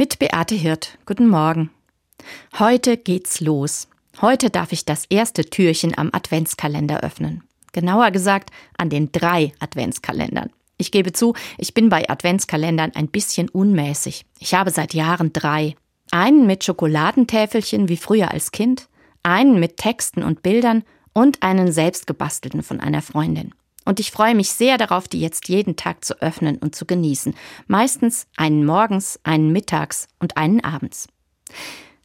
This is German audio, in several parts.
Mit Beate Hirt. Guten Morgen. Heute geht's los. Heute darf ich das erste Türchen am Adventskalender öffnen. Genauer gesagt an den drei Adventskalendern. Ich gebe zu, ich bin bei Adventskalendern ein bisschen unmäßig. Ich habe seit Jahren drei. Einen mit Schokoladentäfelchen wie früher als Kind, einen mit Texten und Bildern und einen selbstgebastelten von einer Freundin. Und ich freue mich sehr darauf, die jetzt jeden Tag zu öffnen und zu genießen. Meistens einen morgens, einen mittags und einen abends.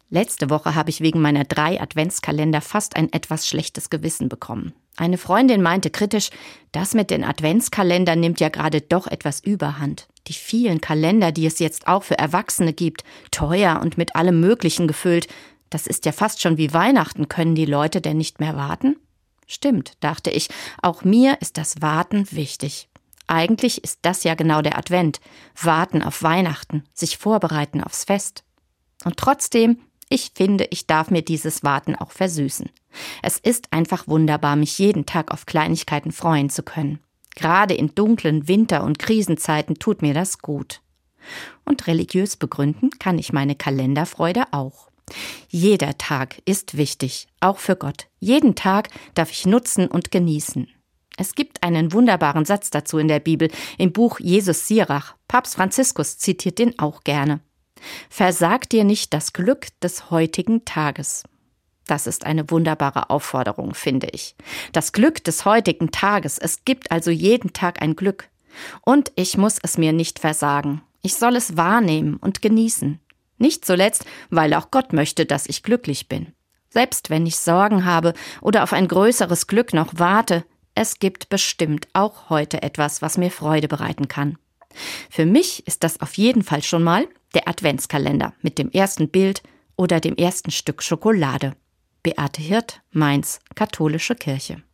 Letzte Woche habe ich wegen meiner drei Adventskalender fast ein etwas schlechtes Gewissen bekommen. Eine Freundin meinte kritisch, das mit den Adventskalendern nimmt ja gerade doch etwas überhand. Die vielen Kalender, die es jetzt auch für Erwachsene gibt, teuer und mit allem Möglichen gefüllt, das ist ja fast schon wie Weihnachten, können die Leute denn nicht mehr warten? Stimmt, dachte ich, auch mir ist das Warten wichtig. Eigentlich ist das ja genau der Advent. Warten auf Weihnachten, sich vorbereiten aufs Fest. Und trotzdem, ich finde, ich darf mir dieses Warten auch versüßen. Es ist einfach wunderbar, mich jeden Tag auf Kleinigkeiten freuen zu können. Gerade in dunklen Winter- und Krisenzeiten tut mir das gut. Und religiös begründen kann ich meine Kalenderfreude auch. Jeder Tag ist wichtig, auch für Gott. Jeden Tag darf ich nutzen und genießen. Es gibt einen wunderbaren Satz dazu in der Bibel, im Buch Jesus Sirach. Papst Franziskus zitiert den auch gerne. Versag dir nicht das Glück des heutigen Tages. Das ist eine wunderbare Aufforderung, finde ich. Das Glück des heutigen Tages. Es gibt also jeden Tag ein Glück. Und ich muss es mir nicht versagen. Ich soll es wahrnehmen und genießen. Nicht zuletzt, weil auch Gott möchte, dass ich glücklich bin. Selbst wenn ich Sorgen habe oder auf ein größeres Glück noch warte, es gibt bestimmt auch heute etwas, was mir Freude bereiten kann. Für mich ist das auf jeden Fall schon mal der Adventskalender mit dem ersten Bild oder dem ersten Stück Schokolade. Beate Hirt, Mainz, Katholische Kirche.